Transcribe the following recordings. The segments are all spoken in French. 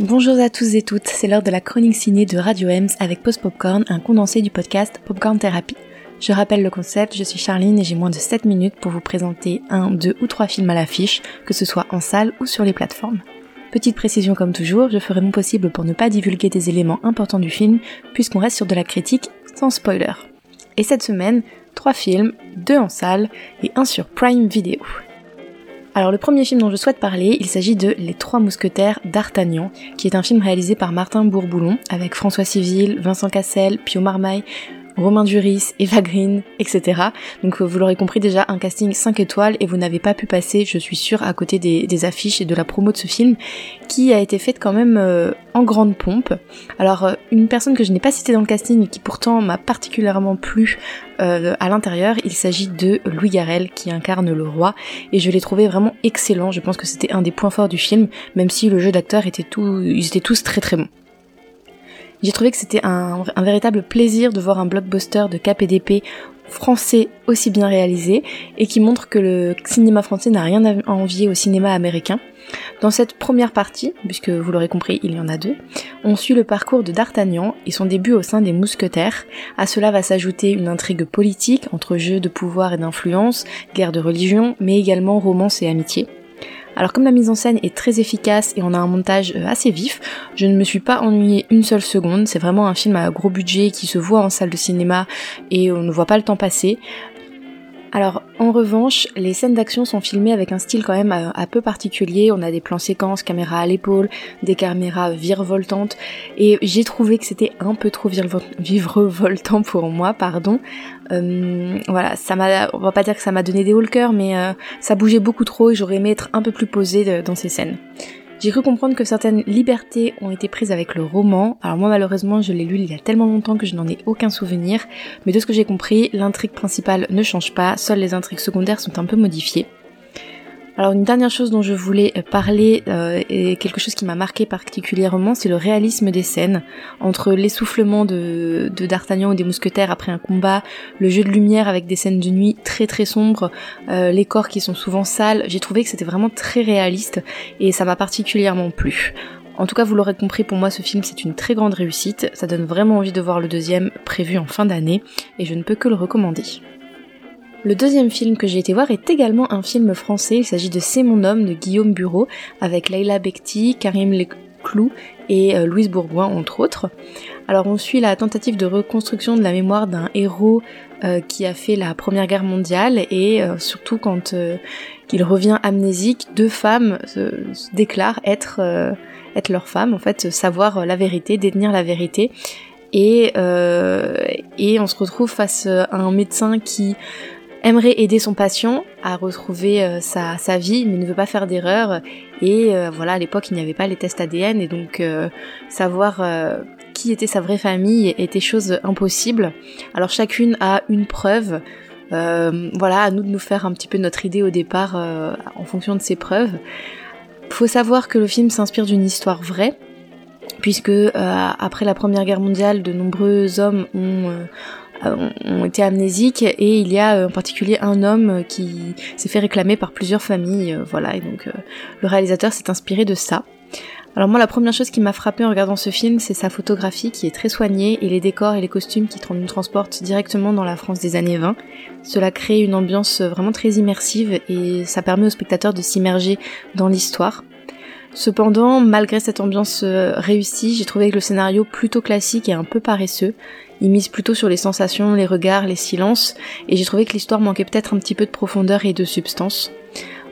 Bonjour à tous et toutes, c'est l'heure de la chronique ciné de Radio Ems avec Post Popcorn, un condensé du podcast Popcorn Therapy. Je rappelle le concept, je suis Charline et j'ai moins de 7 minutes pour vous présenter un, deux ou trois films à l'affiche, que ce soit en salle ou sur les plateformes. Petite précision comme toujours, je ferai mon possible pour ne pas divulguer des éléments importants du film, puisqu'on reste sur de la critique sans spoiler. Et cette semaine, trois films, deux en salle et un sur Prime Video. Alors le premier film dont je souhaite parler, il s'agit de Les Trois Mousquetaires d'Artagnan, qui est un film réalisé par Martin Bourboulon, avec François Civil, Vincent Cassel, Pio Marmaille, Romain Duris, Eva Green, etc. Donc euh, vous l'aurez compris déjà, un casting 5 étoiles et vous n'avez pas pu passer, je suis sûre, à côté des, affiches et de la promo de ce film, qui a été faite quand même euh, en grande pompe. Alors euh, une personne que je n'ai pas citée dans le casting et qui pourtant m'a particulièrement plu à l'intérieur, il s'agit de Louis Garrel qui incarne le roi et je l'ai trouvé vraiment excellent, je pense que c'était un des points forts du film, même si le jeu d'acteurs était tout, ils étaient tous très très bons. J'ai trouvé que c'était un, véritable plaisir de voir un blockbuster de KPDP français aussi bien réalisé et qui montre que le cinéma français n'a rien à envier au cinéma américain. Dans cette première partie, puisque vous l'aurez compris, il y en a deux, on suit le parcours de D'Artagnan et son début au sein des mousquetaires. À cela va s'ajouter une intrigue politique entre jeux de pouvoir et d'influence, guerre de religion, mais également romance et amitié. Alors comme la mise en scène est très efficace et on a un montage euh, assez vif, je ne me suis pas ennuyée une seule seconde. C'est vraiment un film à gros budget qui se voit en salle de cinéma et on ne voit pas le temps passer. Alors en revanche, les scènes d'action sont filmées avec un style quand même euh, un, peu particulier. On a des plans séquences, caméra à l'épaule, des caméras virevoltantes, et j'ai trouvé que c'était un peu trop virevoltant pour moi, pardon. Euh, voilà, ça m'a, on va pas dire que ça m'a donné des hauts le cœur, mais euh, ça bougeait beaucoup trop et j'aurais aimé être un peu plus posée dans ces scènes. J'ai cru comprendre que certaines libertés ont été prises avec le roman. Alors moi malheureusement je l'ai lu il y a tellement longtemps que je n'en ai aucun souvenir. Mais de ce que j'ai compris, l'intrigue principale ne change pas, seules les intrigues secondaires sont un peu modifiées. Alors une dernière chose dont je voulais euh, parler euh, et quelque chose qui m'a marqué particulièrement, c'est le réalisme des scènes entre l'essoufflement de, d'Artagnan ou des mousquetaires après un combat, le jeu de lumière avec des scènes de nuit très très sombres, euh, les corps qui sont souvent sales. J'ai trouvé que c'était vraiment très réaliste et ça m'a particulièrement plu. En tout cas, vous l'aurez compris, pour moi, ce film, c'est une très grande réussite. Ça donne vraiment envie de voir le deuxième, prévu en fin d'année, et je ne peux que le recommander. Le deuxième film que j'ai été voir est également un film français, il s'agit de C'est mon homme de Guillaume Bureau avec Leila Bekti, Karim Leclou et euh, Louise Bourgoin entre autres. Alors on suit la tentative de reconstruction de la mémoire d'un héros euh, qui a fait la Première Guerre mondiale et euh, surtout quand il revient amnésique, deux femmes se, déclarent être, leur femme, en fait savoir la vérité, détenir la vérité. Et on se retrouve face à un médecin qui aimerait aider son patient à retrouver euh, sa, sa, vie, mais ne veut pas faire d'erreur. Et euh, voilà, à l'époque, il n'y avait pas les tests ADN, et donc euh, savoir qui était sa vraie famille était chose impossible. Alors chacune a une preuve. voilà, à nous de nous faire un petit peu notre idée au départ en fonction de ces preuves. Faut savoir que le film s'inspire d'une histoire vraie, puisque après la Première Guerre mondiale, de nombreux hommes ont ont été amnésiques et il y a euh, en particulier un homme qui s'est fait réclamer par plusieurs familles, euh, voilà, et donc le réalisateur s'est inspiré de ça. Alors moi la première chose qui m'a frappé en regardant ce film c'est sa photographie qui est très soignée et les décors et les costumes qui nous transportent directement dans la France des années 20. Cela crée une ambiance vraiment très immersive et ça permet aux spectateurs de s'immerger dans l'histoire. Cependant, malgré cette ambiance réussie, j'ai trouvé que le scénario plutôt classique et un peu paresseux. Il mise plutôt sur les sensations, les regards, les silences, et j'ai trouvé que l'histoire manquait peut-être un petit peu de profondeur et de substance.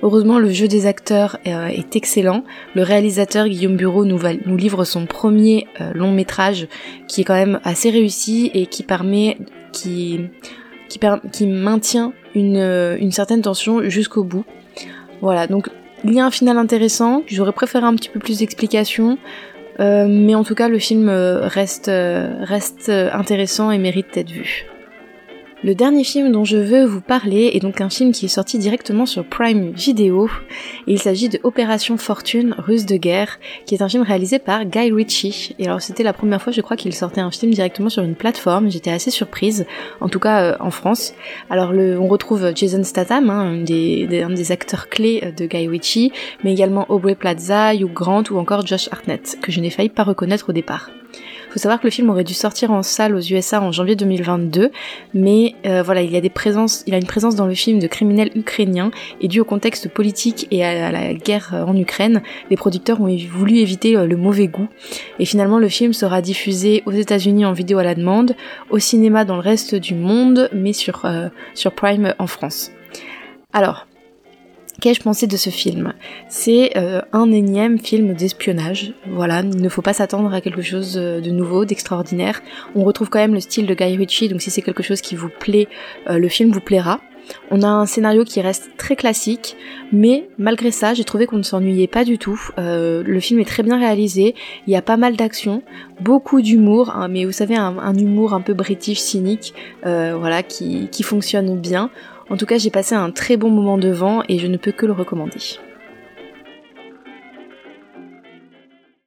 Heureusement, le jeu des acteurs euh, est excellent. Le réalisateur Guillaume Bureau nous, livre son premier euh, long métrage qui est quand même assez réussi et qui permet, qui, qui, maintient une, euh, une certaine tension jusqu'au bout. Voilà, donc il y a un final intéressant. J'aurais préféré un petit peu plus d'explications. Euh, mais en tout cas, le film euh, reste, euh, reste intéressant et mérite d'être vu. Le dernier film dont je veux vous parler est donc un film qui est sorti directement sur Prime Video. il s'agit de Opération Fortune, russe de guerre, qui est un film réalisé par Guy Ritchie. Et alors c'était la première fois, je crois, qu'il sortait un film directement sur une plateforme. J'étais assez surprise, en tout cas euh, en France. Alors le, on retrouve Jason Statham, hein, un, des, des, acteurs clés euh, de Guy Ritchie, mais également Aubrey Plaza, Hugh Grant ou encore Josh Hartnett, que je n'ai failli pas reconnaître au départ. Faut savoir que le film aurait dû sortir en salle aux USA en janvier 2022, mais euh, voilà, il y a des présences, il a une présence dans le film de criminels ukrainiens et dû au contexte politique et à la guerre en Ukraine, les producteurs ont voulu éviter euh, le mauvais goût. Et finalement, le film sera diffusé aux États-Unis en vidéo à la demande, au cinéma dans le reste du monde, mais sur euh, sur Prime en France. Alors, Qu'ai-je pensé de ce film? C'est euh, un énième film d'espionnage. Voilà, il ne faut pas s'attendre à quelque chose de nouveau, d'extraordinaire. On retrouve quand même le style de Guy Ritchie, donc si c'est quelque chose qui vous plaît, euh, le film vous plaira. On a un scénario qui reste très classique, mais malgré ça, j'ai trouvé qu'on ne s'ennuyait pas du tout. Euh, le film est très bien réalisé, il y a pas mal d'action, beaucoup d'humour, hein, mais vous savez, un, humour un peu british, cynique, voilà, qui, qui fonctionne bien. En tout cas, j'ai passé un très bon moment devant et je ne peux que le recommander.